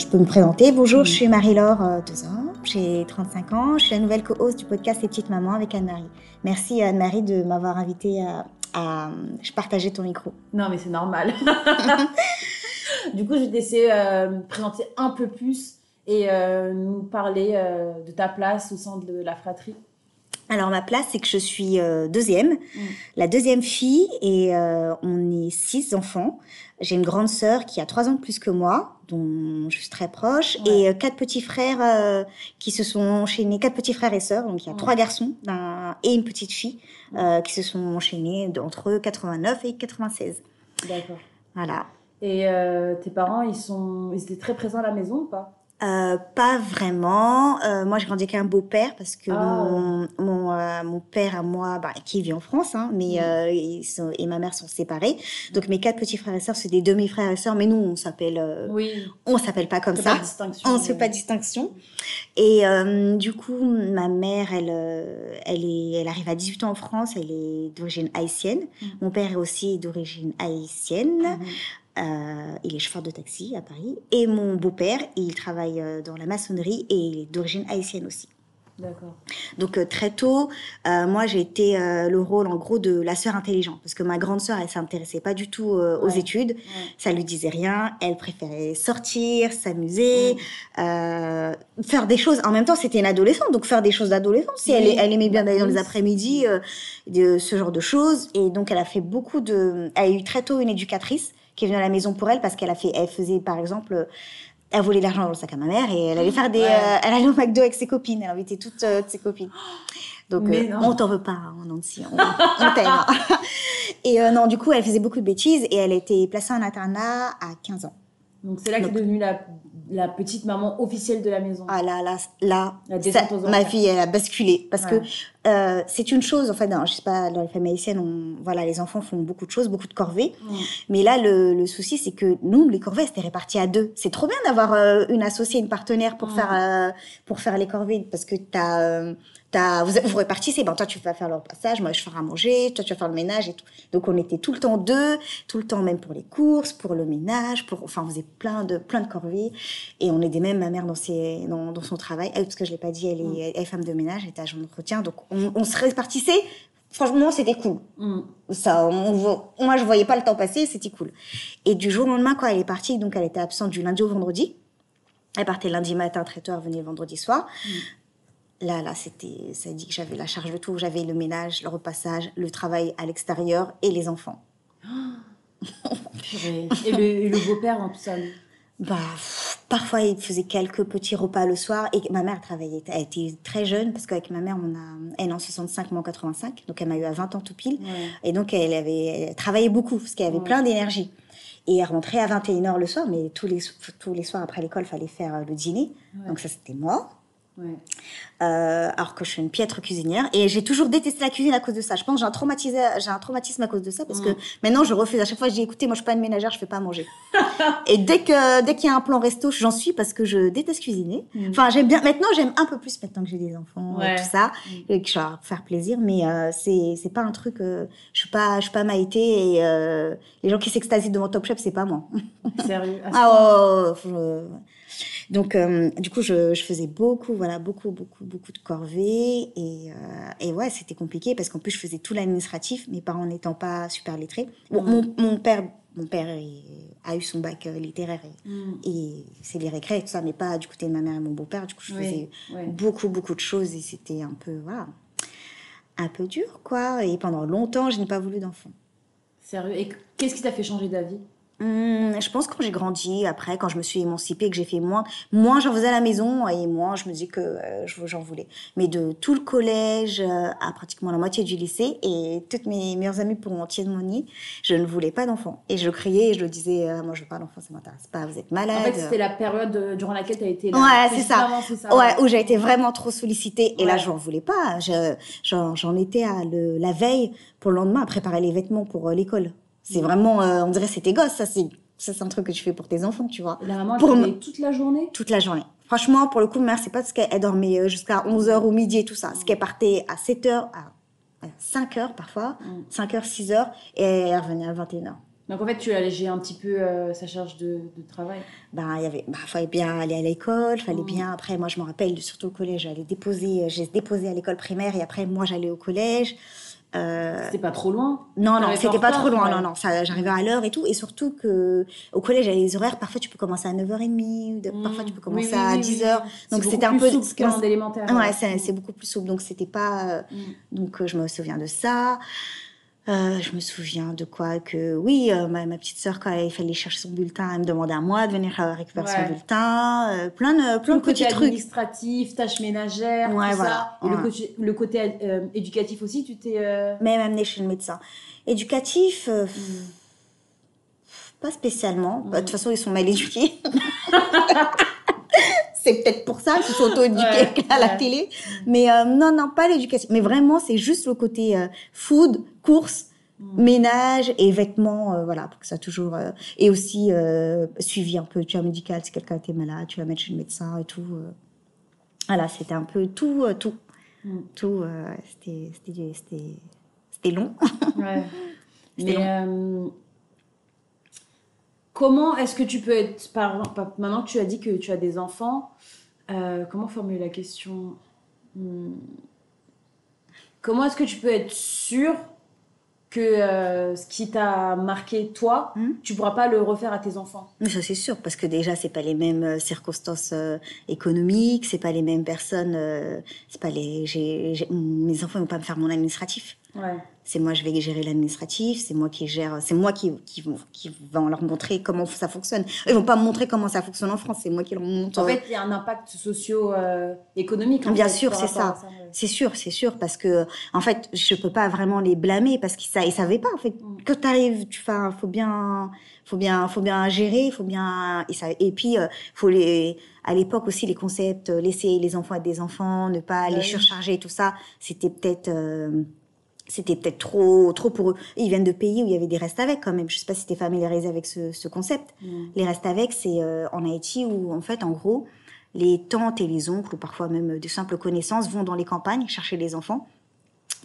je peux me présenter. Bonjour, je suis Marie-Laure euh, Tezan, j'ai 35 ans, je suis la nouvelle co-host du podcast Les Petites Mamans avec Anne-Marie. Merci Anne-Marie de m'avoir invitée à, à, partager ton micro. Non, mais c'est normal. du coup, je vais t'essayer euh, me présenter un peu plus et euh, nous parler euh, de ta place au sein de la fratrie. Alors ma place, c'est que je suis euh, deuxième, Mm. la deuxième fille, et euh, on est six enfants. J'ai une grande sœur qui a trois ans de plus que moi, dont je suis très proche, Ouais. et euh, quatre petits frères euh, qui se sont enchaînés, quatre petits frères et sœurs, donc il y a Ouais. trois garçons et une petite fille euh, qui se sont enchaînés entre 89 et 96. D'accord. Voilà. Et tes parents, ils, sont... ils étaient très présents à la maison ou pas? Euh, pas vraiment. Euh, moi, j'ai grandi avec un beau-père parce que Ah. mon, mon, euh, mon père à moi, bah, qui vit en France, hein, mais Mm. euh, ils sont- et ma mère sont séparés. Donc mes quatre petits frères et sœurs, c'est des demi-frères et sœurs, mais nous, on s'appelle, euh, Oui. on s'appelle pas comme ça. pas. On ne fait pas de distinction. Et du coup, ma mère, elle, elle, est, elle arrive à 18 ans en France, elle est d'origine haïtienne. Mm. Mon père est aussi d'origine haïtienne. Mhm. Euh, il est chauffeur de taxi à Paris. Et mon beau-père, il travaille dans la maçonnerie et il est d'origine haïtienne aussi. Donc euh, très tôt, euh, moi j'ai été euh, le rôle en gros de la sœur intelligente parce que ma grande sœur, elle s'intéressait pas du tout euh, aux Ouais. études, Ouais. ça lui disait rien, elle préférait sortir, s'amuser, faire des choses. En même temps, c'était une adolescente, donc faire des choses d'adolescente. Si elle, aimait bien d'aller dans les après-midi, de ce genre de choses. Et donc elle a fait beaucoup de. Elle a eu très tôt une éducatrice qui est venue à la maison pour elle parce qu'elle a fait, elle faisait par exemple. Elle volait l'argent dans le sac à ma mère et elle allait faire des, Ouais. euh, elle allait au McDo avec ses copines. Elle invitait toutes euh, ses copines. Donc euh, on t'en veut pas, hein, Nancy, on, on t'aime. hein. Et euh, non, du coup, elle faisait beaucoup de bêtises et elle a été placée en internat à 15 ans. Donc c'est là que t'es devenue la, la petite maman officielle de la maison. Ah là, là, là, ça- ma fille, elle a basculé. Parce Ouais. que euh, c'est une chose, en fait, dans, je sais pas, dans les familles haïtiennes, on, voilà, les enfants font beaucoup de choses, beaucoup de corvées. Mais là, le, le souci, c'est que nous, les corvées, c'était réparti à deux. C'est trop bien d'avoir euh, une associée, une partenaire pour, faire, euh, pour faire les corvées. Parce que t'as, euh, vous, vous répartissez. Ben, toi, tu vas faire le passage, moi, je ferai à manger, toi, tu vas faire le ménage et tout. Donc, on était tout le temps deux, tout le temps même pour les courses, pour le ménage, pour, enfin, on faisait plein de, plein de corvées. Et on aidait même ma mère dans, ses, dans, dans son travail. Elle, parce que je l'ai pas dit, elle est, elle est femme de ménage, elle était agent d'entretien. Donc, on, on se répartissait. Franchement, c'était cool. Mm. Ça, on moi, je voyais pas le temps passer, c'était cool. Et du jour au lendemain, quand elle est partie, donc elle était absente du lundi au vendredi. Elle partait lundi matin très tôt, elle revenait le vendredi soir. Là, là, c'était, ça dit que j'avais la charge de tout. J'avais le ménage, le repassage, le travail à l'extérieur et les enfants. Purée. Et le, beau-père dans tout lui? Bah, pff, parfois, il faisait quelques petits repas le soir. Et ma mère travaillait, elle était très jeune, parce qu'avec ma mère, on a, elle est en 65, moi en 85. Donc, elle m'a eu à 20 ans tout pile. Ouais. Et donc, elle avait elle travaillait beaucoup, parce qu'elle avait Ouais. plein d'énergie. Et elle rentrait à 21h le soir, mais tous les, tous les soirs après l'école, il fallait faire euh, le dîner. Ouais. Donc, ça, c'était moi. Euh, alors que je suis une piètre cuisinière. Et j'ai toujours détesté la cuisine à cause de ça. Je pense que j'ai un, traumatisé, j'ai un traumatisme à cause de ça, parce que Mm. maintenant, je refuse. À chaque fois, je dis, écoutez, moi, je suis pas une ménagère, je fais pas à manger. et dès que dès qu'il y a un plan resto, j'en suis parce que je déteste cuisiner. Mm. Enfin, j'aime bien. Maintenant, j'aime un peu plus maintenant que j'ai des enfants Ouais. et tout ça, Mm. et que je vais faire plaisir. Mais euh, c'est c'est pas un truc. euh, je suis pas je suis pas Maïté et euh, les gens qui s'extasient devant Top Chef, c'est pas moi. Sérieux? Ah faut- euh, Donc, euh, du coup, je, je faisais beaucoup, voilà, beaucoup, beaucoup, beaucoup de corvées. Et, euh, et ouais, c'était compliqué parce qu'en plus, je faisais tout l'administratif, mes parents n'étant pas super lettrés. Bon, Mm. mon, mon père, mon père a eu son bac euh, littéraire et, Mm. et c'est les récrés et tout ça, mais pas du côté de ma mère et mon beau-père. Du coup, je Oui, faisais beaucoup, beaucoup de choses et c'était un peu, voilà, un peu dur, quoi. Et pendant longtemps, je n'ai pas voulu d'enfant. Sérieux. Et qu'est-ce qui t'a fait changer d'avis? Hum, je pense que quand j'ai grandi, après, quand je me suis émancipée, que j'ai fait moins, moins j'en faisais à la maison et moins je me dis que euh, je- j'en voulais. Mais de tout le collège euh, à pratiquement la moitié du lycée et toutes mes meilleures amies pourront témoigner, je ne voulais pas d'enfant. Et je criais et je le disais, euh, moi je veux pas d'enfant, ça m'intéresse pas, vous êtes malade. En fait, c'était la période euh, durant laquelle t'as été là. Ouais, c'est ça. Ouais, où j'ai été vraiment trop sollicitée. Et là, Ouais. j'en voulais pas. Je- J'en étais à le, la veille pour le lendemain à préparer les vêtements pour l'école. C'est Mm. vraiment, euh, on dirait, c'était gosse. Ça, c'est ça, c'est un truc que tu fais pour tes enfants, tu vois. La maman, elle Pour travaillait toute la journée? Toute la journée. Franchement, pour le coup, ma mère, c'est pas parce qu'elle dormait euh, jusqu'à 11h ou midi et tout ça. C'est qu'elle partait à 7h, à 5h parfois, Mm. 5h, 6h, et elle revenait à 21h. Donc en fait, tu allégé un petit peu euh, sa charge de, de travail? bah il y avait bah, fallait bien aller à l'école fallait Mm. bien après moi je me rappelle surtout au collège j'allais déposer j'ai déposé à l'école primaire et après moi j'allais au collège Euh, C'était pas trop loin. non non c'était pas trop loin ouais. non non ça j'arrivais à l'heure et tout et surtout que au collège j'avais les horaires parfois tu peux commencer à 9h30 ou de- parfois tu peux Mm. Oui, commencer oui, à oui, 10h oui. donc C'est c'était un peu qu'en élémentaire. ouais c'est Mm. c'est beaucoup plus souple donc c'était pas euh, Mm. donc euh, je me souviens de ça Euh, je me souviens de quoi que oui euh, ma, ma petite sœur quand il fallait chercher son bulletin elle me demandait à moi de venir euh, récupérer son bulletin euh, plein de plein le de côté petits trucs administratif, tâches ménagères, Ouais, tout voilà. ça. Et le côté, le côté éducatif aussi, tu t'es. même amené chez le médecin éducatif euh, Mm. pas spécialement Bah, de toute façon ils sont mal éduqués c'est peut-être pour ça qu'ils sont auto-éduqués Ouais, à la ouais. télé mais euh, non non pas l'éducation mais vraiment c'est juste le côté euh, food course Mm. ménage et vêtements, euh, voilà, pour que ça toujours. et aussi suivi un peu, tu vois, médical, si quelqu'un était malade, tu vas mettre chez le médecin et tout. Voilà, c'était un peu tout, tout, Mm. tout. c'était, c'était, c'était, c'était long. Ouais. Mais euh, comment est-ce que tu peux être, maintenant que tu as dit que tu as des enfants, euh, comment formuler la question? Hmm. Comment est-ce que tu peux être sûr que euh, ce qui t'a marqué toi, Hmm. tu pourras pas le refaire à tes enfants? Mais ça c'est sûr, parce que déjà c'est pas les mêmes euh, circonstances euh, économiques, c'est pas les mêmes personnes, euh, c'est pas les. j'ai- j'ai- mes enfants vont pas me faire mon administratif. Ouais. C'est moi, je vais gérer l'administratif, c'est moi qui gère, c'est moi qui, qui, qui va leur montrer comment ça fonctionne. Ils vont pas me montrer comment ça fonctionne en France, c'est moi qui leur montre. En fait, il y a un impact socio-économique. Bien sûr, c'est ça. C'est sûr, c'est sûr, parce que en fait, je peux pas vraiment les blâmer parce qu'ils ils savaient pas en fait. Mm. Quand tu fais, faut bien, faut bien, faut bien gérer, faut bien. Et, ça, et puis, euh, faut les. À l'époque aussi, les concepts, euh, laisser les enfants être des enfants, ne pas les oui. surcharger, tout ça, c'était peut-être. euh, c'était peut-être trop, trop pour eux. Ils viennent de pays où il y avait des restes avec quand même. Je sais pas si tu es familiarisé avec ce, ce concept. Les restes avec, c'est euh, en Haïti où, en fait, en gros, les tantes et les oncles, ou parfois même de simples connaissances, vont dans les campagnes chercher les enfants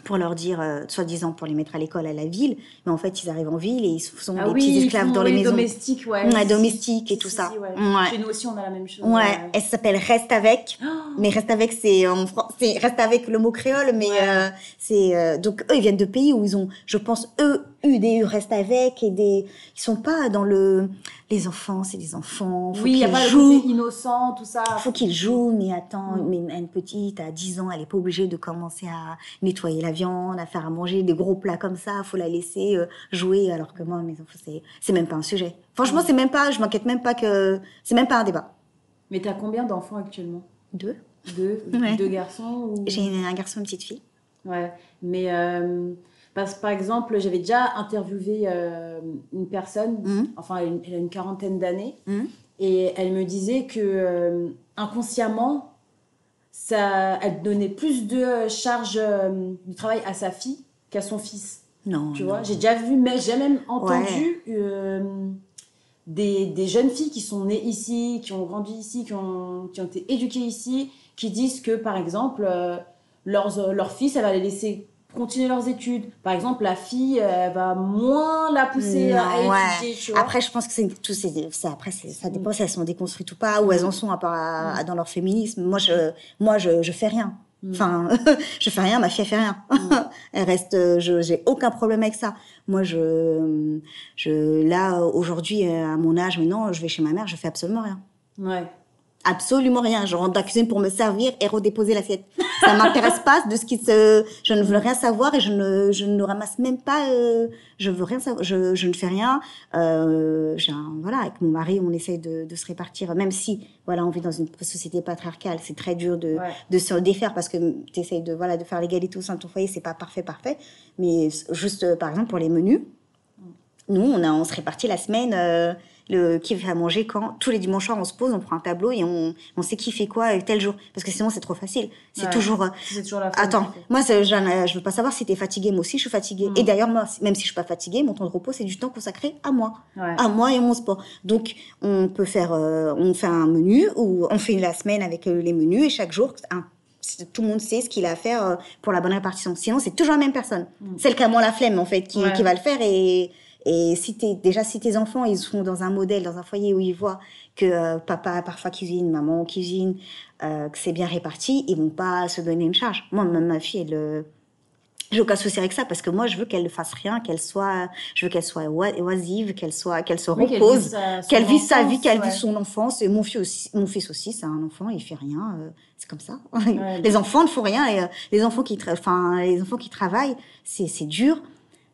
pour leur dire, euh, soi-disant pour les mettre à l'école à la ville, mais en fait, ils arrivent en ville et ils sont Ah des oui, petits esclaves dans les les maisons. domestiques, ouais. Ouais, domestiques et tout si, ça. si, ouais. Ouais. Chez nous aussi, on a la même chose. Ouais, elle s'appelle Reste avec. Oh, Mais reste avec, c'est en reste avec le mot créole, mais euh, c'est euh, donc eux ils viennent de pays où ils ont, je pense, eux eu des reste avec et des, ils sont pas dans le, les enfants c'est des enfants, faut oui, il n'y a pas le jouent, innocent, tout ça. faut qu'ils jouent, mais attends, Mm. mais une petite à 10 ans, elle est pas obligée de commencer à nettoyer la viande, à faire à manger des gros plats comme ça, faut la laisser euh, jouer, alors que moi mes enfants c'est, c'est même pas un sujet. Franchement Mm. c'est même pas, je m'inquiète même pas que, c'est même pas un débat. Mais t'as combien d'enfants actuellement? Deux. Deux, Ouais. deux garçons ou... J'ai un garçon et une petite fille. Ouais, mais euh, parce, par exemple, j'avais déjà interviewé euh, une personne, Mhm. enfin, elle, elle a une quarantaine d'années, Mhm. et elle me disait que euh, inconsciemment, ça, elle donnait plus de charge euh, du travail à sa fille qu'à son fils. Non. Tu non. vois, j'ai déjà vu, mais j'ai même entendu des, des jeunes filles qui sont nées ici, qui ont grandi ici, qui ont, qui ont été éduquées ici, qui disent que, par exemple, leurs, leur fils, elle va les laisser continuer leurs études. Par exemple, la fille, elle va moins la pousser à ouais. étudier, tu vois. Après, je pense que c'est tout, c'est- après, ça dépend si elles sont déconstruites ou pas, où elles en sont à part à- dans leur féminisme. Moi, je, moi, je, je fais rien. Mm. Enfin, je fais rien, ma fille elle fait rien. Mm. elle reste, euh, je, j'ai aucun problème avec ça. Moi, je, je, là, aujourd'hui, à mon âge, maintenant, je vais chez ma mère, je fais absolument rien. Ouais. Absolument rien. Je rentre dans la cuisine pour me servir et redéposer l'assiette. Ça m'intéresse pas de ce qui se. Je ne veux rien savoir et je ne, je ne ramasse même pas. euh, je veux rien savoir. Je, je ne fais rien. Euh, un- voilà, avec mon mari, on essaye de, de se répartir, même si voilà, on vit dans une société patriarcale. C'est très dur de, Ouais. de se défaire parce que tu essayes de voilà de faire l'égalité au sein de ton foyer. C'est pas parfait, parfait. Mais juste par exemple pour les menus, nous on a on se répartit la semaine. euh, le qui fait à manger quand tous les dimanches soirs on se pose, on prend un tableau et on, on sait qui fait quoi euh, tel jour parce que sinon c'est trop facile. C'est Ouais. toujours euh, C'est toujours la attends, moi ai- je veux pas savoir si t'es fatiguée, moi aussi je suis fatiguée. Mm. Et d'ailleurs moi même si je suis pas fatiguée, mon temps de repos c'est du temps consacré à moi, Ouais. à moi et mon sport. Donc on peut faire euh, on fait un menu ou on fait la semaine avec euh, les menus et chaque jour un- tout le monde sait ce qu'il a à faire euh, pour la bonne répartition. Sinon c'est toujours la même personne. Mm. Celle qui a moins la flemme en fait qui, Ouais. qui va le faire et Et si t'es, déjà, si tes enfants, ils sont dans un modèle, dans un foyer où ils voient que euh, papa parfois cuisine, maman cuisine, euh, que c'est bien réparti, ils vont pas se donner une charge. Moi, même ma fille, elle, j'ai aucun souci avec ça parce que moi je veux qu'elle ne fasse rien, qu'elle soit, je veux qu'elle soit oisive, qu'elle soit, qu'elle se Oui, qu'elle repose, vive sa- son qu'elle vive sa vie, qu'elle ouais. vive son enfance. Et mon fils aussi, mon fils aussi, c'est un enfant, il fait rien, euh, c'est comme ça. Ouais. les enfants ne font rien. Et, euh, les enfants qui, enfin, les enfants qui travaillent, c'est dur.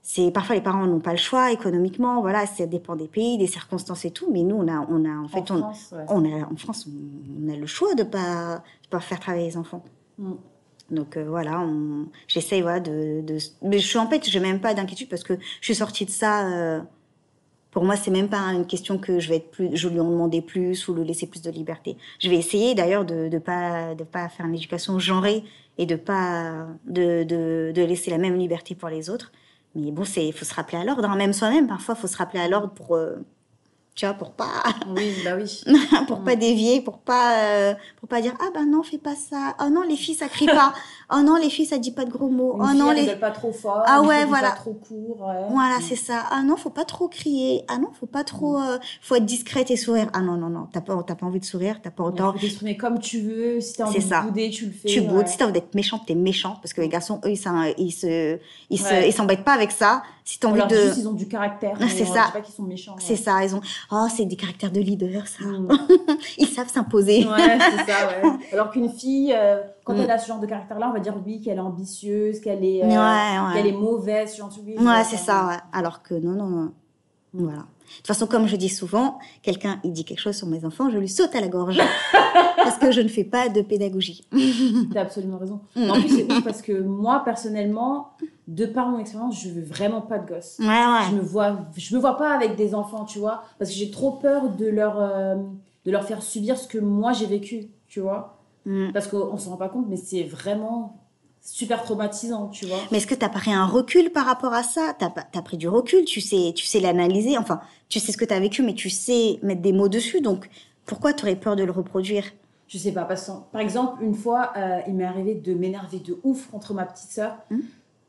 C'est parfois les parents n'ont pas le choix économiquement. Voilà, ça dépend des pays, des circonstances et tout. Mais nous, on a, on a en fait, En on, France, ouais. on a en France, on, on a le choix de pas, de pas faire travailler les enfants. Mm. Donc euh, voilà, j'essaye voilà, de, de... Mais je suis en fait, j'ai même pas d'inquiétude parce que je suis sortie de ça. euh, Pour moi, c'est même pas une question que je vais être plus, je lui en demander plus ou lui laisser plus de liberté. Je vais essayer d'ailleurs de de pas de pas faire une éducation genrée et de pas de, de, de laisser la même liberté pour les autres. Mais bon, c'est il faut se rappeler à l'ordre, hein. même soi-même. Parfois, il faut se rappeler à l'ordre pour euh, tu vois pour pas Oui, bah oui. pour pas dévier, pour pas euh, pour pas dire ah ben non fais pas ça, oh non les filles ça crie pas, oh non les filles ça dit pas de gros mots, Une oh fille, non elle les pas trop fort. Ah ouais, voilà. Pas trop court. ouais. voilà Mm. c'est ça, ah non faut pas trop crier, ah non faut pas trop, euh, faut être discrète et sourire, ah non non non t'as pas t'as pas envie de sourire, t'as pas autant, t'exprimer comme tu veux. Si t'as envie de bouder, tu le fais. tu boudes, ouais. si t'as envie d'être méchante t'es méchante parce que les garçons eux ils ils se ils Ouais. s'embêtent pas avec ça, si t'as envie de juste ils ont du caractère. mais C'est on ça. pas qu'ils sont méchants. c'est ça, ils ont oh c'est des caractères de leader ça, Mm. ils savent s'imposer. Ouais, c'est ça, ouais. Alors qu'une fille, euh, quand Mm. elle a ce genre de caractère-là, on va dire oui, qu'elle est ambitieuse, qu'elle est, euh, Ouais, ouais. qu'elle est mauvaise, genre. Oui, Ouais, c'est ça, ouais. Alors que non, non, non. Voilà. De toute façon, comme je dis souvent, quelqu'un, il dit quelque chose sur mes enfants, je lui saute à la gorge. parce que je ne fais pas de pédagogie. T'as absolument raison. Mm. En plus, c'est ouf parce que moi, personnellement, de par mon expérience, je veux vraiment pas de gosse. Ouais, Je me vois, je me vois pas avec des enfants, tu vois, parce que j'ai trop peur de leur, euh, de leur faire subir ce que moi j'ai vécu, tu vois. Mm. Parce qu'on s'en rend pas compte, mais c'est vraiment super traumatisant, tu vois. Mais est-ce que tu as pris un recul par rapport à ça? Tu as, pris du recul, tu sais, tu sais l'analyser, enfin, tu sais ce que tu as vécu, mais tu sais mettre des mots dessus. Donc, pourquoi tu aurais peur de le reproduire? Je sais pas, parce que, par exemple, une fois, euh, il m'est arrivé de m'énerver de ouf contre ma petite sœur. Mm.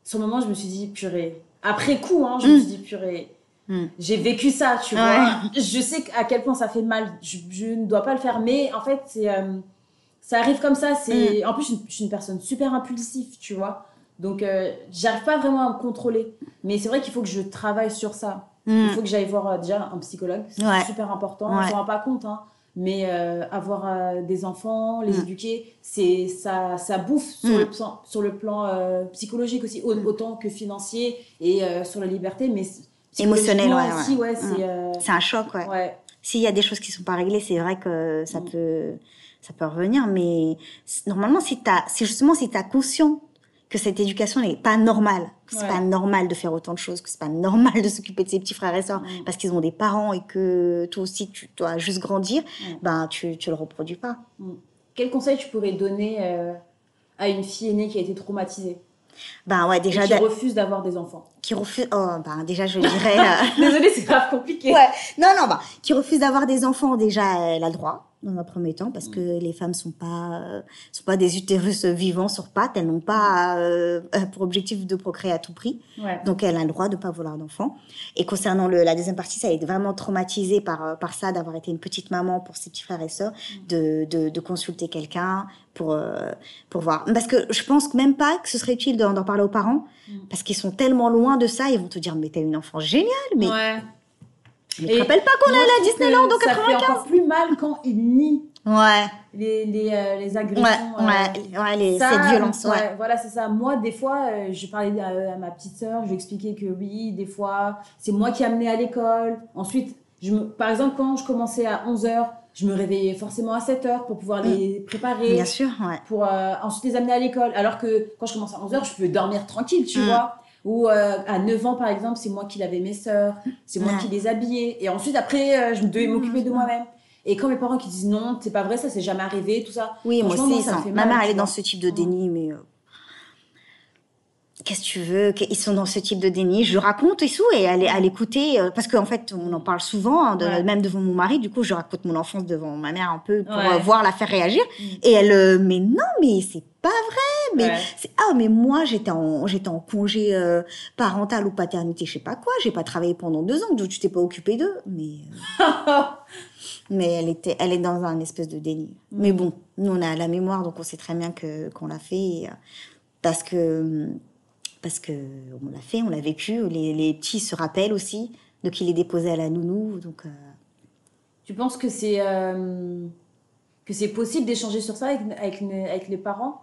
Sur le moment, je me suis dit, purée. Après coup, hein, je me suis dit, purée. Mm. J'ai vécu ça, tu Ouais. vois. Je sais à quel point ça fait mal. Je, je ne dois pas le faire, mais en fait, c'est, euh, ça arrive comme ça. C'est, En plus, je, je suis une personne super impulsive, tu vois. Donc, euh, j'arrive pas vraiment à me contrôler. Mais c'est vrai qu'il faut que je travaille sur ça. Il faut que j'aille voir déjà un psychologue, c'est Ouais. super important. On Ouais. s'en rend pas compte, hein. Mais euh, avoir euh, des enfants, les Mm. éduquer, c'est ça, ça bouffe sur Mm. le plan, sur le plan euh, psychologique aussi, au- autant que financier et euh, sur la liberté, mais Émotionnel, ouais, aussi, ouais. ouais, c'est euh, C'est un choc, ouais. ouais. S'il y a des choses qui sont pas réglées, c'est vrai que ça Mm. peut, ça peut revenir. Mais normalement, si t'as, si justement, si t'as conscient que cette éducation n'est pas normale, que c'est Ouais. pas normal de faire autant de choses, que c'est pas normal de s'occuper de ses petits frères et sœurs Mm. parce qu'ils ont des parents et que toi aussi tu dois juste grandir, Mm. ben tu, tu le reproduis pas. Quel conseil tu pourrais donner euh, à une fille aînée qui a été traumatisée? Ben ouais, et déjà, qui d'a- refuse d'avoir des enfants qui refuse, oh, ben déjà, je dirais, euh, Désolée, c'est grave compliqué. Ouais. Non, non, bah, qui refuse d'avoir des enfants, déjà, elle a le droit, dans un premier temps, parce que les femmes sont pas, euh, sont pas des utérus vivants sur pattes, elles n'ont pas euh, pour objectif de procréer à tout prix. Ouais. Donc, elle a le droit de pas vouloir d'enfants. Et concernant le, la deuxième partie, ça a été vraiment traumatisée par, euh, par ça, d'avoir été une petite maman pour ses petits frères et sœurs, de, de, de consulter quelqu'un pour, euh, pour voir. Parce que je pense même pas que ce serait utile d'en d'en parler aux parents, Mm. parce qu'ils sont tellement loin de ça, ils vont te dire, mais t'as une enfant géniale, mais Ouais. Je Et te rappelle pas qu'on est allé à Disneyland en Ça fait 95 encore plus mal quand ils nient Ouais, les, les, euh, les ouais, agressions. euh, ouais, ouais, les- ça, cette violence, ouais. Voilà, c'est ça. Moi, des fois, euh, je parlais à, à ma petite sœur, je lui expliquais que oui, des fois, c'est moi qui amenais à l'école. Ensuite, je me, par exemple, quand je commençais à 11h, je me réveillais forcément à 7h pour pouvoir les préparer, Mm. Bien sûr, ouais. pour euh, ensuite les amener à l'école. Alors que quand je commence à 11h, je peux dormir tranquille, tu Mm. vois. Ou euh, à 9 ans, par exemple, c'est moi qui lavais mes sœurs, c'est moi Ouais. qui les habillais. Et ensuite, après, euh, je devais m'occuper de moi-même. Et quand mes parents qui disent non, c'est pas vrai, ça s'est jamais arrivé, tout ça. Oui, moi aussi, ça me fait ma mal, mère, tu elle est dans ce type de Mm. déni, mais. euh, Qu'est-ce que tu veux? Ils sont dans ce type de déni. Je raconte et tout, et à, l'é- à l'écouter, euh, parce qu'en fait, on en parle souvent, hein, de- Ouais. même devant mon mari. Du coup, je raconte mon enfance devant ma mère un peu pour Ouais. euh, voir la faire réagir. Mm. Et elle, euh, mais non, mais c'est pas vrai. mais Ouais. c'est ah mais moi j'étais en j'étais en congé euh, parental ou paternité, je sais pas quoi, j'ai pas travaillé pendant deux ans, donc tu t'es pas occupé d'eux, mais euh, mais elle était elle est dans un espèce de déni. Mais bon, nous on a la mémoire, donc on sait très bien que qu'on l'a fait parce que parce que on l'a fait, on l'a vécu. Les, les petits se rappellent aussi, donc il est déposé à la nounou, donc. euh, Tu penses que c'est euh, que c'est possible d'échanger sur ça avec, avec, les parents?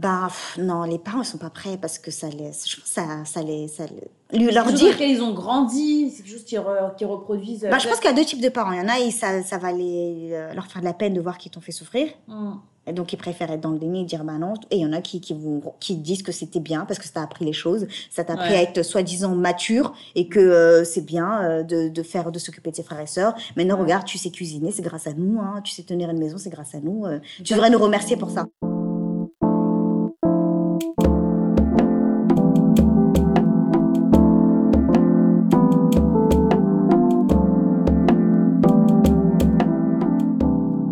Ben pff, non, les parents ils sont pas prêts parce que ça les, je pense que ça, ça les, ça les- lui leur dire. dans lequel ils ont grandi, c'est quelque chose qu'ils re- qu'ils reproduisent. euh, Bah, je pense qu'il y a deux types de parents. Il y en a, et ça, ça va les, euh, leur faire de la peine de voir qu'ils t'ont fait souffrir. Hum. Et donc, ils préfèrent être dans le déni et dire bah non. Et il y en a qui, qui, vont, qui disent que c'était bien parce que ça t'a appris les choses. Ça t'a appris Ouais. à être soi-disant mature et que euh, c'est bien euh, de, de faire, de s'occuper de ses frères et sœurs. Maintenant, regarde, tu sais cuisiner, c'est grâce à nous. Hein. Tu sais tenir une maison, c'est grâce à nous. euh. tu devrais nous remercier pour ça.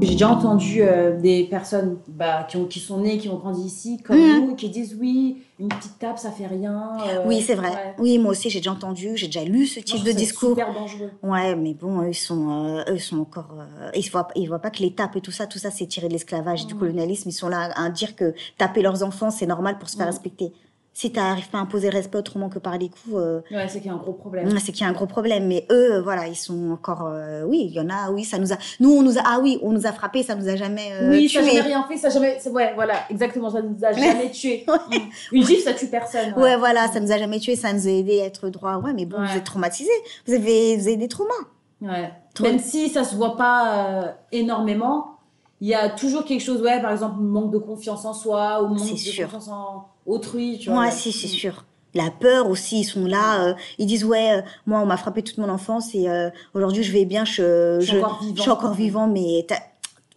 J'ai déjà entendu euh, des personnes bah, qui, ont, qui sont nées, qui ont grandi ici, comme Mhm. nous, qui disent oui, une petite tape, ça fait rien. euh, Oui, c'est vrai. ouais. Oui, moi aussi, j'ai déjà entendu, j'ai déjà lu ce type de discours. super dangereux. Ouais, mais bon, eux, ils sont, euh, eux, sont encore. euh, ils voient, ils voient pas que les tapes et tout ça, tout ça, c'est tiré de l'esclavage et du Mm. colonialisme. Ils sont là à dire que taper leurs enfants, c'est normal pour se faire Mm. respecter. Si tu n'arrives pas à imposer le respect autrement que par les coups, euh, Ouais, c'est qu'il y a un gros problème. c'est qu'il y a un gros problème. Mais eux, euh, voilà, ils sont encore. euh, oui, il y en a. Oui, ça nous a. Nous, on nous a. Ah oui, on nous a frappé, ça nous a jamais euh, oui, ça n'a tué. jamais rien fait, ça jamais. Ouais, voilà, exactement, ça nous a jamais tué. Mm. Une gifle, ça tue personne. Ouais, voilà, ça nous a jamais tué, ça nous a aidé à être droit. Ouais, mais bon, Ouais. vous êtes traumatisés. Vous avez, vous avez des traumas. Ouais. Trop- Même si ça se voit pas énormément, il y a toujours quelque chose, ouais, par exemple, manque de confiance en soi ou manque de sûr. confiance en autrui, tu vois. Moi, si, c'est sûr. La peur aussi, ils sont là, euh, ils disent ouais, euh, moi on m'a frappé toute mon enfance et euh, aujourd'hui je vais bien, je, Je suis encore vivant. je suis encore vivant, mais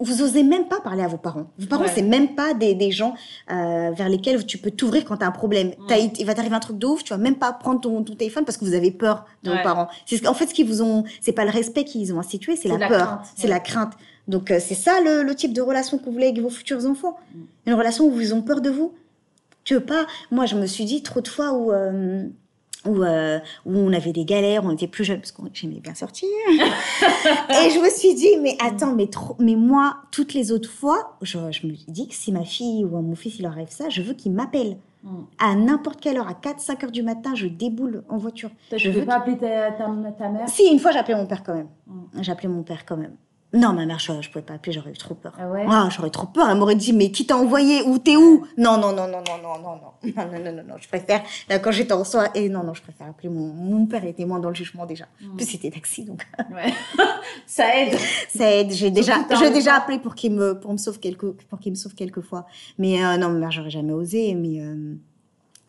vous osez même pas parler à vos parents. Vos parents, Ouais. c'est même pas des, des gens euh, vers lesquels tu peux t'ouvrir quand tu as un problème. Mm. Il va t'arriver un truc de ouf, tu vas même pas prendre ton, ton téléphone parce que vous avez peur de Ouais. vos parents. C'est ce- en fait ce qu'ils vous ont, c'est pas le respect qu'ils ont institué, c'est la, la peur, c'est ouais. la crainte. Donc euh, c'est ça le, le type de relation que vous voulez avec vos futurs enfants. Mm. Une relation où ils ont peur de vous. Tu veux pas. Moi, je me suis dit trop de fois où. euh, où, euh, où on avait des galères, on était plus jeunes, parce que j'aimais bien sortir. et je me suis dit, mais attends, mais, trop, mais moi, toutes les autres fois, je, je me dis que si ma fille ou mon fils, il leur arrive ça, je veux qu'il m'appelle. Mm. À n'importe quelle heure, à 4-5 heures du matin, je déboule en voiture. Toi, Je tu veux pas appeler ta, ta, ta mère? Si, une fois, appelé mon père quand même. Mm. Appelé mon père quand même. Non, ma mère, je, je pouvais pas appeler, j'aurais eu trop peur. Ah ouais? Ah, j'aurais trop peur. Elle m'aurait dit, mais qui t'a envoyé? Où t'es où? Non, non, non, non, non, non, non, non, non, non, non, non, non. Je préfère, là, quand j'étais en soi, et non, non, je préfère appeler mon, mon père, il était moins dans le jugement déjà. En plus, c'était taxi, donc Ouais. ça aide. ça aide. J'ai déjà, j'ai déjà appelé pour qu'il me, pour me sauve quelques, pour qu'il me sauve quelques fois. Mais euh, non, ma mère, j'aurais jamais osé. Mais, euh,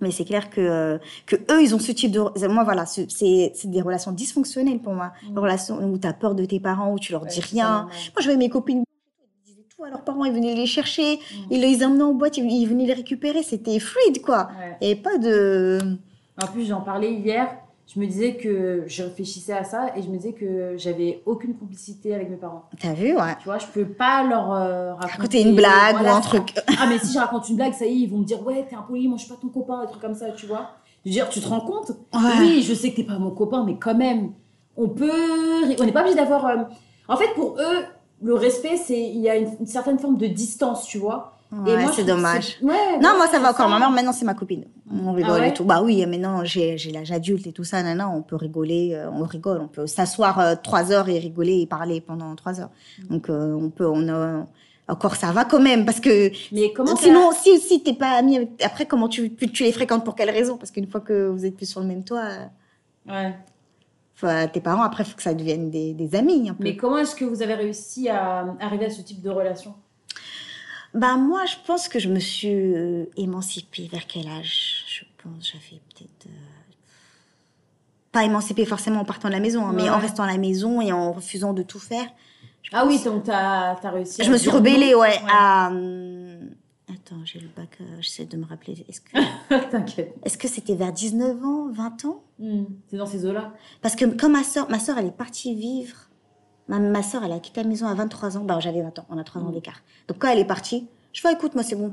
mais c'est clair que, euh, que eux, ils ont ce type de, moi, voilà, ce- c'est, des relations dysfonctionnelles pour moi. Mm. Des relations où t'as peur de tes parents, où tu leur Ouais, dis rien. Moi, je voyais mes copines, ils disaient tout à leurs parents, ils venaient les chercher, Mm. ils les emmenaient en boîte, ils, ils venaient les récupérer, c'était fluide, quoi. Ouais. Et pas de... En plus, j'en parlais hier. Je me disais que je réfléchissais à ça et je me disais que j'avais aucune complicité avec mes parents. T'as vu, ouais. Tu vois, je peux pas leur euh, raconter Raconter une blague voilà, ou un truc. Ah, mais si je raconte une blague, ça y est, ils vont me dire Ouais, t'es impoli, moi je suis pas ton copain, des trucs comme ça, tu vois. Je veux dire, tu te rends compte? Ouais. Oui, je sais que t'es pas mon copain, mais quand même, on peut. On n'est pas obligé d'avoir. euh, En fait, pour eux, le respect, c'est il y a une, une certaine forme de distance, tu vois. Ouais, moi, je c'est dommage. Ouais, Non, ouais, moi, ça va encore. Ma mère, maintenant, c'est ma copine. On rigole Ah ouais et tout. Bah oui, maintenant, j'ai j'ai l'âge adulte et tout ça. Nana, on peut rigoler. euh, on rigole. On peut s'asseoir euh, trois heures et rigoler et parler pendant trois heures. Donc, euh, on peut... On a, encore, ça va quand même. Parce que Mais comment sinon, si, si t'es pas ami avec... Après, comment tu, tu, les fréquentes Pour quelle raison? Parce qu'une fois que vous êtes plus sur le même toit... euh, Ouais. enfin, tes parents, après, il faut que ça devienne des, des amis. Un peu. Mais comment est-ce que vous avez réussi à arriver à ce type de relation? Bah moi, je pense que je me suis euh, émancipée vers quel âge Je pense? J'avais peut-être euh, pas émancipée forcément en partant de la maison, hein, mais en restant à la maison et en refusant de tout faire. Je Ah pense- oui, donc t'as as réussi à Je me suis rebellée, ouais. à, hum, Attends, j'ai le bac. euh, J'essaie de me rappeler. Est-ce que T'inquiète. est-ce que c'était vers 19 ans, 20 ans? Hmm, C'est dans ces eaux-là. Parce que comme ma soeur, ma soeur, elle est partie vivre. Ma, ma soeur, elle a quitté la maison à 23 ans. Bah, j'avais 20 ans. On a 3 ans Mm. d'écart. Donc quand elle est partie, je fais écoute, moi c'est bon.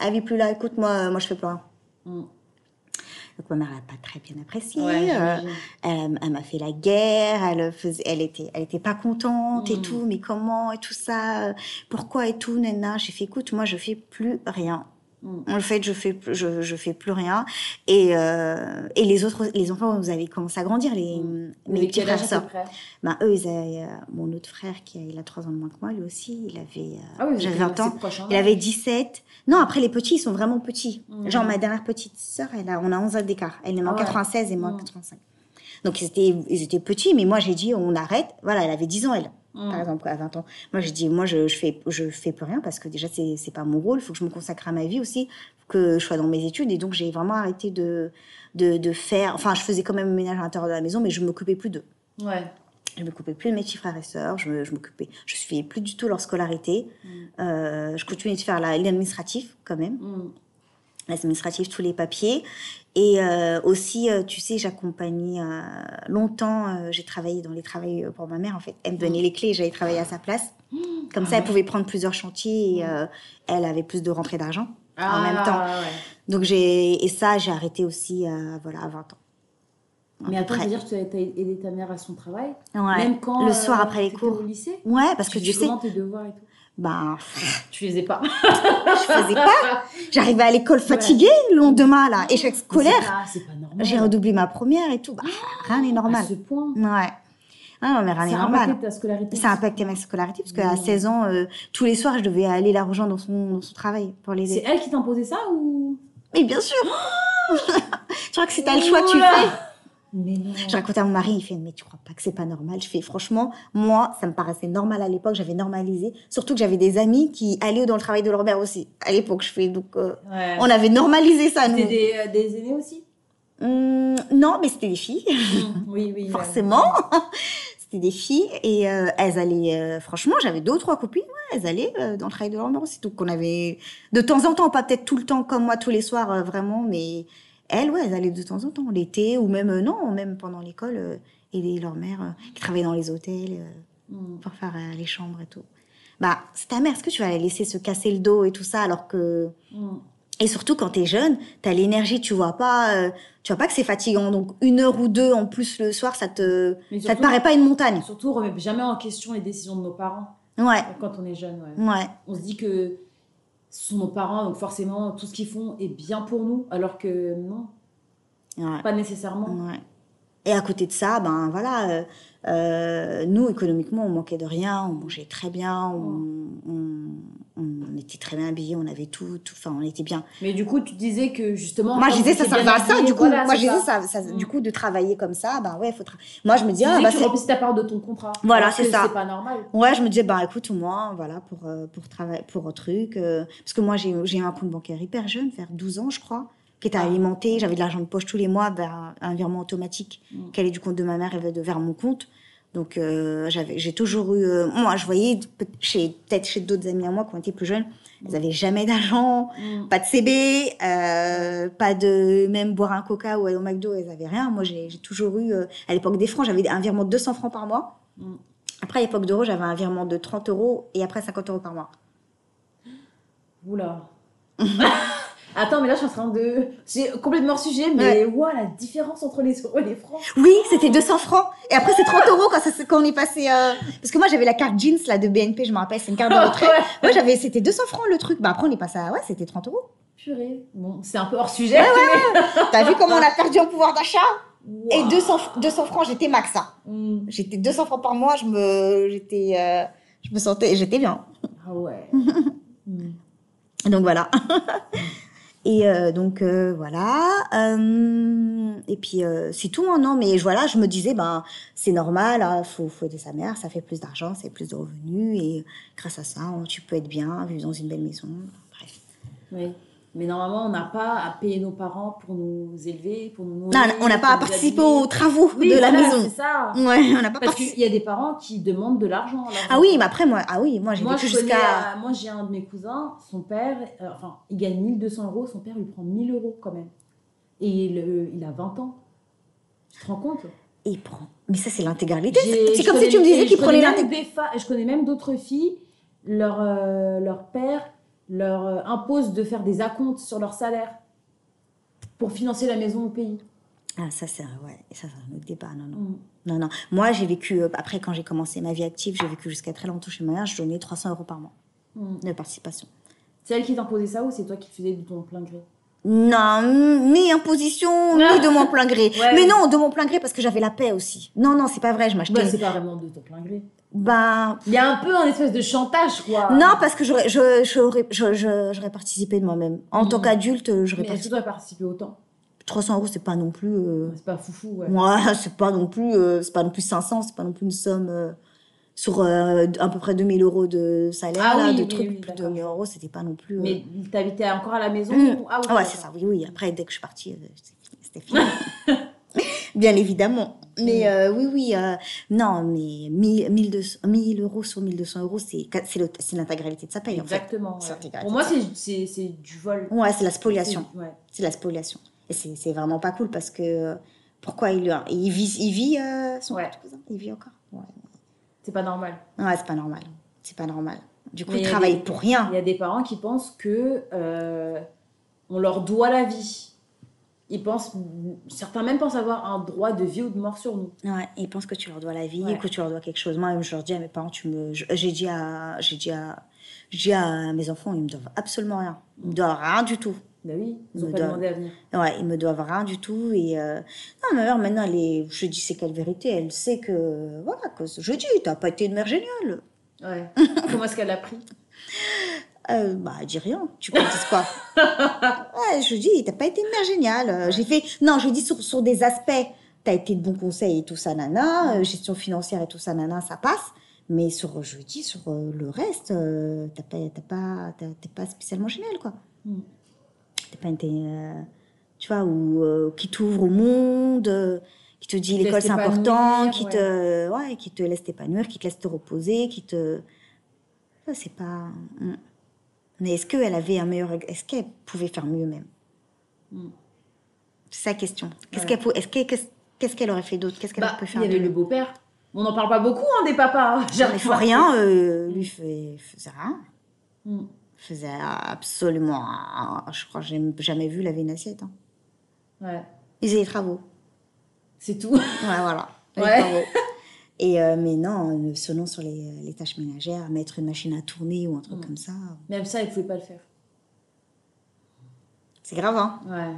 elle vit plus là, écoute, moi, moi je fais plus rien. Mm. Donc ma mère l'a pas très bien apprécié. Ouais, euh, elle, elle m'a fait la guerre, elle faisait, elle était, elle était pas contente et Mm. tout, mais comment et tout ça, euh, pourquoi et tout, nana. J'ai fait, écoute, moi je fais plus rien. Mm. En fait, je fais, plus- je, je fais plus rien. Et, euh, et les autres, les enfants, vous avez commencé à grandir, les, Mm. mes petits frères sœurs. Ben, eux, ils avaient, euh, mon autre frère, qui a, il a 3 ans de moins que moi, lui aussi, il avait, euh, Ah oui, j'avais 20 ans. hein. Il avait 17. Non, après, les petits, ils sont vraiment petits. Mhm. Genre, ma dernière petite sœur, elle a, on a 11 ans d'écart. Elle est en Ah ouais. 96 et moi en Mhm. 85. Donc, ils étaient, ils étaient petits, mais moi, j'ai dit, on arrête. Voilà, elle avait 10 ans, elle, Mm. par exemple, à 20 ans. Moi, j'ai dit, moi, je, je, fais, je fais plus rien parce que déjà, c'est, c'est pas mon rôle. Il faut que je me consacre à ma vie aussi. faut que je sois dans mes études. Et donc, j'ai vraiment arrêté de, de, de faire. Enfin, je faisais quand même le ménage à l'intérieur de la maison, mais je m'occupais plus d'eux. Ouais. Je m'occupais plus de mes petits frères et sœurs, je, je m'occupais, je suivais plus du tout leur scolarité. Mm. Euh, je continuais de faire la- l'administratif quand même, Mm. L'administratif, tous les papiers. Et euh, aussi, euh, tu sais, j'accompagnais euh, longtemps, j'ai travaillé dans les travaux pour ma mère en fait. Elle me donnait les clés et j'allais travailler à sa place. Comme ça, elle pouvait prendre plusieurs chantiers et euh, elle avait plus de rentrée d'argent en même temps. Ah, ouais. Donc j'ai et ça, j'ai arrêté aussi voilà, à 20 ans. Mais peu attends, près. je veux dire, tu as aidé ta mère à son travail? Ouais. Même quand. le soir après les cours. au lycée? Ouais, parce que Tu sais, tes devoirs et tout ben, Tu ai pas. je faisais pas. J'arrivais à l'école fatiguée le lendemain, là, échec C'est scolaire. C'est pas normal. J'ai redoublé ma première et tout. Bah, rien n'est normal. À ce point. Ouais. Ah non, mais rien n'est Ça a normal. impacté ta scolarité. Ça a impacté ma scolarité parce qu'à Mmh. 16 ans, euh, tous les soirs, je devais aller la rejoindre dans son, dans son travail pour C'est l'aider. elle qui t'a imposé ça ou? Mais bien sûr Tu crois que si t'as le choix, tu le fais? Je racontais à mon mari, il fait Mais tu crois pas que c'est pas normal? Je fais Franchement, moi, ça me paraissait normal à l'époque, j'avais normalisé. Surtout que j'avais des amis qui allaient dans le travail de leur mère aussi. À l'époque, je fais donc. euh, Ouais. on avait normalisé ça, nous. C'était des, euh, des aînés aussi? Hum, non, mais c'était des filles. Oui, oui. ouais. forcément. C'était des filles et euh, elles allaient, euh, franchement, j'avais deux ou trois copines, ouais, elles allaient dans le travail de leur mère aussi. Donc on avait, de temps en temps, pas peut-être tout le temps comme moi tous les soirs, vraiment, mais elles, ouais, elles allaient de temps en temps, l'été ou même, euh, non, même pendant l'école, euh, aider leur mère euh, qui travaillait dans les hôtels euh, Mm. pour faire les chambres et tout. Bah, c'est ta mère, est-ce que tu vas la laisser se casser le dos et tout ça alors que. Mm. Et surtout quand t'es jeune, t'as l'énergie, tu vois pas, tu vois pas que c'est fatigant. Donc une heure ou deux en plus le soir, ça te, ça te paraît pas une montagne. Surtout, on remet jamais en question les décisions de nos parents Ouais, quand on est jeune. Ouais. ouais, On se dit que ce sont nos parents, donc forcément, tout ce qu'ils font est bien pour nous, alors que non, ouais, pas nécessairement. ouais. Et à côté de ça, ben voilà, euh, euh, nous économiquement, on manquait de rien, on mangeait très bien, on, on, on était très bien habillés, on avait tout, tout, enfin on était bien. Mais du coup, tu disais que justement. Moi, je disais, ça servait à ça, du coup. voilà, Moi, je disais, ça. ça, ça- Mm. du coup, de travailler comme ça, ben ouais, faut tra- Moi, je me dis, Tu ah, disais bah, tu remplissais ta part de ton contrat. Voilà, c'est ça. C'est pas normal. Ouais, je me disais, bah écoute, au moins, voilà, pour, euh, pour travailler, pour un truc. euh, parce que moi, j'ai j'ai eu un compte bancaire hyper jeune, vers 12 ans, je crois, qui était Ah. alimenté. J'avais de l'argent de poche tous les mois vers un virement automatique Mm. qui allait du compte de ma mère et de- vers mon compte. Donc, euh, j'avais, j'ai toujours eu. euh, moi, je voyais, chez- peut-être chez d'autres amis à moi qui ont été plus jeunes, ils n'avaient jamais d'argent, Mm. pas de CB, euh, pas de. Même boire un coca ou aller au McDo, ils n'avaient rien. Moi, j'ai toujours eu. euh, à l'époque des francs, j'avais un virement de 200 francs par mois. Mm. Après, à l'époque d'euros, j'avais un virement de 30 euros et après 50 euros par mois. Oula. Attends, mais là, je suis en train de. C'est complètement hors sujet, mais ouah, la différence entre les euros et les francs. Oui, c'était 200 francs. Et après, c'est 30 euros quand, ça, quand on est passé. euh, Parce que moi, j'avais la carte jeans là, de BNP, je me rappelle, c'est une carte de retrait. Ouais. Moi, j'avais, c'était 200 francs le truc. Bah, après, on est passé à. Ouais, c'était 30 euros. Purée. Bon, c'est un peu hors sujet. T'as vu comment on a perdu en pouvoir d'achat? Et Ouah. 200, 200 francs, j'étais max. hein. Mm. J'étais 200 francs par mois, je me, j'étais, euh, je me sentais, j'étais bien. Ah ouais. Mm. Donc voilà. Et euh, donc euh, voilà. Euh, et puis c'est tout, hein, non Mais voilà, je me disais, ben c'est normal, il faut, faut aider sa mère, ça fait plus d'argent, c'est plus de revenus, et grâce à ça, on- tu peux être bien, vivre dans une belle maison. Bref. Oui. Mais normalement, on n'a pas à payer nos parents pour nous élever, pour nous Non, nourrir. on n'a pas à participer aux travaux Oui, de la maison. C'est ça. Ouais, on n'a pas Parce qu'il y a des parents qui demandent de l'argent. Ah oui, mais après moi, ah oui, moi j'ai jusqu'à. euh, moi, j'ai un de mes cousins, son père, euh, enfin, il gagne 1200 euros, son père lui prend 1000 euros quand même. Et il, euh, il a 20 ans. Tu te rends compte? Et il prend. Mais ça c'est l'intégralité. C'est comme si tu me disais qu'il prenait l'intégralité. Je connais même d'autres filles, leur, euh, leur père leur euh, imposent de faire des acomptes sur leur salaire pour financer la maison au pays. Ah, ça, c'est ouais, ça, un autre débat. Non, non. Mm. Non, non. Moi, j'ai vécu, euh, après, quand j'ai commencé ma vie active, j'ai vécu jusqu'à très longtemps chez ma mère, je donnais 300 euros par mois Mm. de participation. C'est elle qui t'imposait ça ou c'est toi qui faisais de ton plein gré? Non, ni imposition, ni de mon plein gré. Ouais. Mais non, de mon plein gré parce que j'avais la paix aussi. Non, non, c'est pas vrai, je m'achetais. Bah, c'est pas vraiment de ton plein gré. Ben, Il y a un peu un espèce de chantage, quoi. non, parce que j'aurais, je, j'aurais, je, je- j'aurais participé de moi-même. En tant Mhm. qu'adulte, j'aurais Mais est-ce que participé. tu autant 300 euros, c'est pas non plus. euh, C'est pas foufou, ouais. Ouais, c'est pas non plus, euh, c'est pas non plus 500, c'est pas non plus une somme euh, sur à peu près 2000 euros de salaire, Ah là, oui, de oui, trucs, oui, plus de d'accord. 2000 euros, c'était pas non plus. Mais t'habitais encore à la maison Mm. ou- Ah, oui, Ah ouais, c'est ça, oui, oui. Après, dès que je suis partie. C'était fini. Bien évidemment. Mais Mm. euh, oui, oui, euh, non, mais 1000, 1200 1000 euros sur 1200 euros, c'est l'intégralité de sa paye, en fait. Exactement. Ouais. Pour moi, c'est- du vol. Ouais, c'est la spoliation. C'est- Ouais. C'est la spoliation. Et c'est vraiment pas cool parce que euh, pourquoi il, il vit, il vit euh, son Ouais. cousin? Il vit encore? Ouais, C'est pas normal. ouais c'est pas normal. C'est pas normal. Du coup, Mais il travaille des- pour rien. Il y a des parents qui pensent que on leur doit la vie. Ils pensent, certains même pensent avoir un droit de vie ou de mort sur nous. Ouais, ils pensent que tu leur dois la vie, Ouais. que tu leur dois quelque chose. Moi, je leur dis à mes parents, tu me, j'ai dit à, j'ai dit à, j'ai dit à mes enfants, ils me doivent absolument rien. Ils me doivent rien du tout. Bah oui, ils ont Me pas demandé à venir. Ouais, ils me doivent rien du tout. Et euh, non, ma mère, maintenant, elle est, je dis c'est quelle vérité? Elle sait que, voilà, que je dis, t'as pas été une mère géniale. Ouais. Comment est-ce qu'elle l'a pris? Euh, bah, dis rien. Tu disent quoi Ouais, je dis, t'as pas été une mère géniale. Euh, J'ai fait, non, je dis sur, sur des aspects, t'as été de bons conseils et tout ça, nana, euh, gestion financière et tout ça, nana, ça passe. Mais sur, je dis, sur le reste, euh, t'as pas, t'as pas, t'as- t'es pas spécialement génial, quoi. Mm. T'as pas euh, tu vois, ou qui t'ouvre au monde, qui te dit l'école c'est important, qui te, ouais, qui te laisse t'épanouir, qui te laisse te reposer, qui te, ça c'est pas. Mais est-ce qu'elle avait un meilleur, est-ce qu'elle pouvait faire mieux même Mm. C'est sa question. Qu'est-ce Ouais. qu'elle, qu'elle, qu'est-ce, qu'elle aurait fait d'autre? Qu'est-ce qu'elle Bah, peut il faire y avait le beau-père. On n'en parle pas beaucoup, hein, des papas. Il ne faut rien, euh, lui fait, faisait rien. Mm. Faisait absolument, rien. je crois, que j'ai jamais vu laver une assiette. Hein. Ouais, Ils faisaient les travaux. c'est tout. Ouais, voilà. Les Ouais. travaux. Et euh, mais non, euh, selon sur les, les tâches ménagères, mettre une machine à tourner ou un truc Mm. comme ça, Même ça, il pouvait pas le faire. c'est grave, hein. Ouais,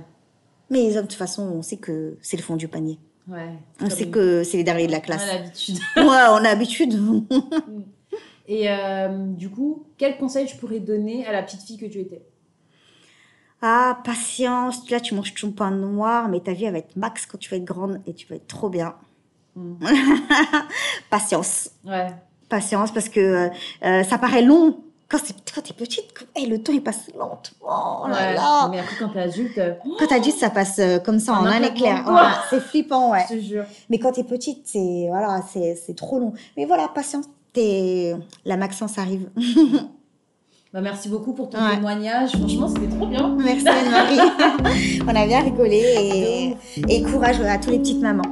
Mais les hommes, de toute façon, on sait que c'est le fond du panier. ouais. On sait une- que c'est les derniers de la on a classe. l'habitude. ouais, on a l'habitude. Et euh, du coup, quel conseil tu pourrais donner à la petite fille que tu étais? Ah, patience. Là, tu manges ton pain noir, mais ta vie, elle va être max quand tu vas être grande et tu vas être trop bien. Patience. Ouais. Patience, parce que euh, euh, ça paraît long. Quand, t'es petite, hey, le temps, il passe lentement. Oh là Ouais. là. Mais après, quand t'es adulte, euh, Quand t'es adulte, ça passe euh, comme ça, En en un éclair. c'est flippant, ouais. je te jure. Mais quand t'es petite, c'est voilà, c'est trop long. Mais voilà, patience. T'es... La Maxence arrive. Bah, merci beaucoup pour ton Ouais. témoignage. Franchement, c'était trop bien. Merci Anne-Marie. On a bien rigolé et, et courage à tous les petites mamans.